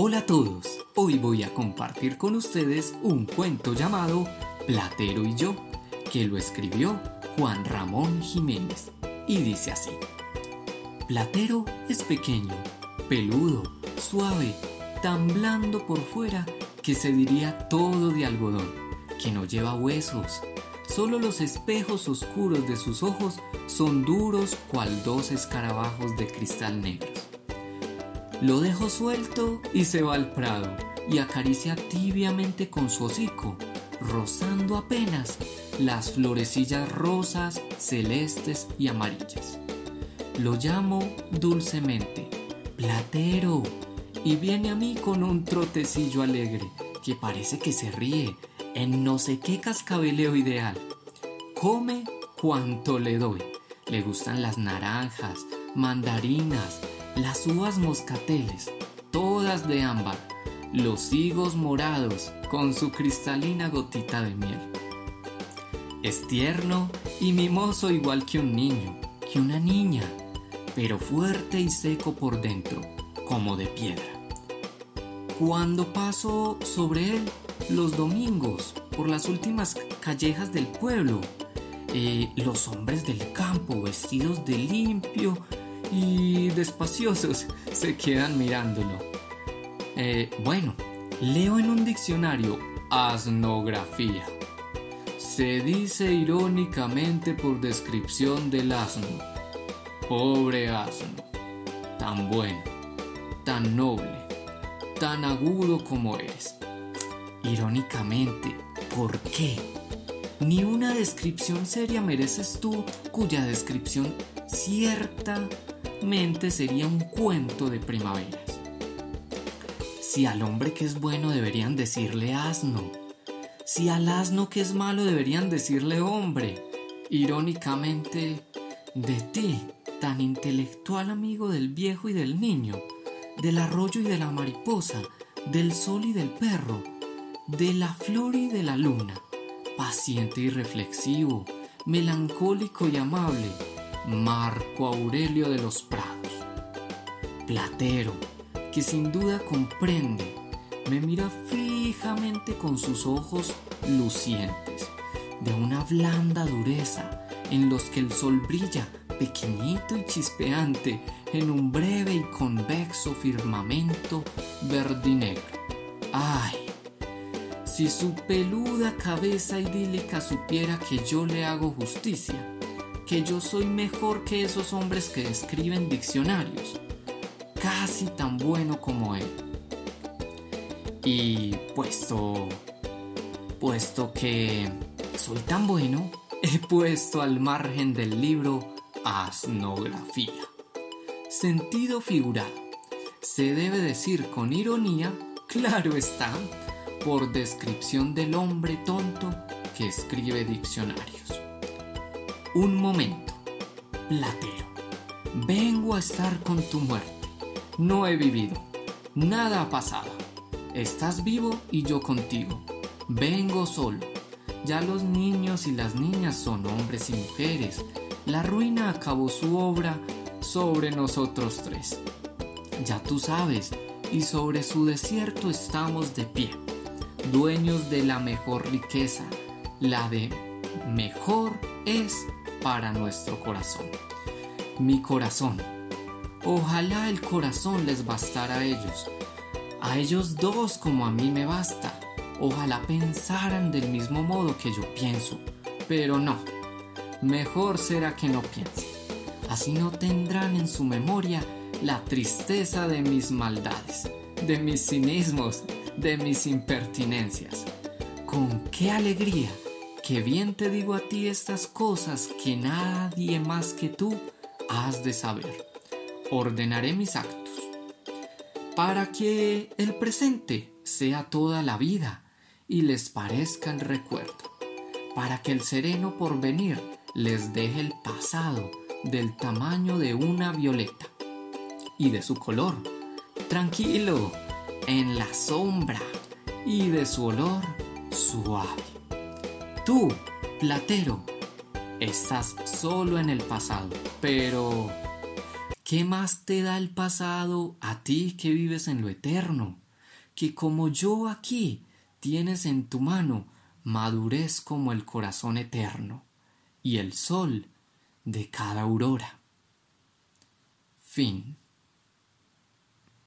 Hola a todos, hoy voy a compartir con ustedes un cuento llamado Platero y yo, que lo escribió Juan Ramón Jiménez, y dice así. Platero es pequeño, peludo, suave, tan blando por fuera que se diría todo de algodón, que no lleva huesos. Solo los espejos oscuros de sus ojos son duros cual dos escarabajos de cristal negros. Lo dejo suelto y se va al prado y acaricia tibiamente con su hocico, rozando apenas las florecillas rosas, celestes y amarillas. Lo llamo dulcemente, Platero, y viene a mí con un trotecillo alegre que parece que se ríe en no sé qué cascabeleo ideal. Come cuanto le doy. Le gustan las naranjas, mandarinas, las uvas moscateles, todas de ámbar, los higos morados con su cristalina gotita de miel. Es tierno y mimoso igual que un niño, que una niña, pero fuerte y seco por dentro, como de piedra. Cuando paso sobre él los domingos por las últimas callejas del pueblo, eh, los hombres del campo vestidos de limpio y despaciosos se quedan mirándolo. Eh, bueno, leo en un diccionario asnografía. Se dice irónicamente por descripción del asno. Pobre asno, tan bueno, tan noble, tan agudo como eres. Irónicamente, ¿por qué? Ni una descripción seria mereces tú cuya descripción ciertamente sería un cuento de primaveras. Si al hombre que es bueno deberían decirle asno, si al asno que es malo deberían decirle hombre, irónicamente, de ti, tan intelectual amigo del viejo y del niño, del arroyo y de la mariposa, del sol y del perro, de la flor y de la luna, paciente y reflexivo, melancólico y amable, Marco Aurelio de los Prados. Platero, que sin duda comprende, me mira fijamente con sus ojos lucientes, de una blanda dureza, en los que el sol brilla pequeñito y chispeante en un breve y convexo firmamento verdinegro. ¡Ay! Si su peluda cabeza idílica supiera que yo le hago justicia, que yo soy mejor que esos hombres que escriben diccionarios, casi tan bueno como él. Y puesto, puesto que soy tan bueno, he puesto al margen del libro asnografía. Sentido figurado. Se debe decir con ironía, claro está, por descripción del hombre tonto que escribe diccionarios. Un momento. Platero. Vengo a estar con tu muerte. No he vivido. Nada ha pasado. Estás vivo y yo contigo. Vengo solo. Ya los niños y las niñas son hombres y mujeres. La ruina acabó su obra sobre nosotros tres. Ya tú sabes, y sobre su desierto estamos de pie, dueños de la mejor riqueza, la de mejor es para nuestro corazón. Mi corazón. Ojalá el corazón les bastara a ellos. A ellos dos como a mí me basta. Ojalá pensaran del mismo modo que yo pienso. Pero no. Mejor será que no piensen. Así no tendrán en su memoria la tristeza de mis maldades, de mis cinismos, de mis impertinencias. Con qué alegría que bien te digo a ti estas cosas que nadie más que tú has de saber. Ordenaré mis actos para que el presente sea toda la vida y les parezca el recuerdo, para que el sereno porvenir les deje el pasado del tamaño de una violeta y de su color, tranquilo, en la sombra y de su olor suave. Tú, platero, estás solo en el pasado. Pero, ¿qué más te da el pasado a ti que vives en lo eterno? Que como yo aquí tienes en tu mano madurez como el corazón eterno y el sol de cada aurora. Fin.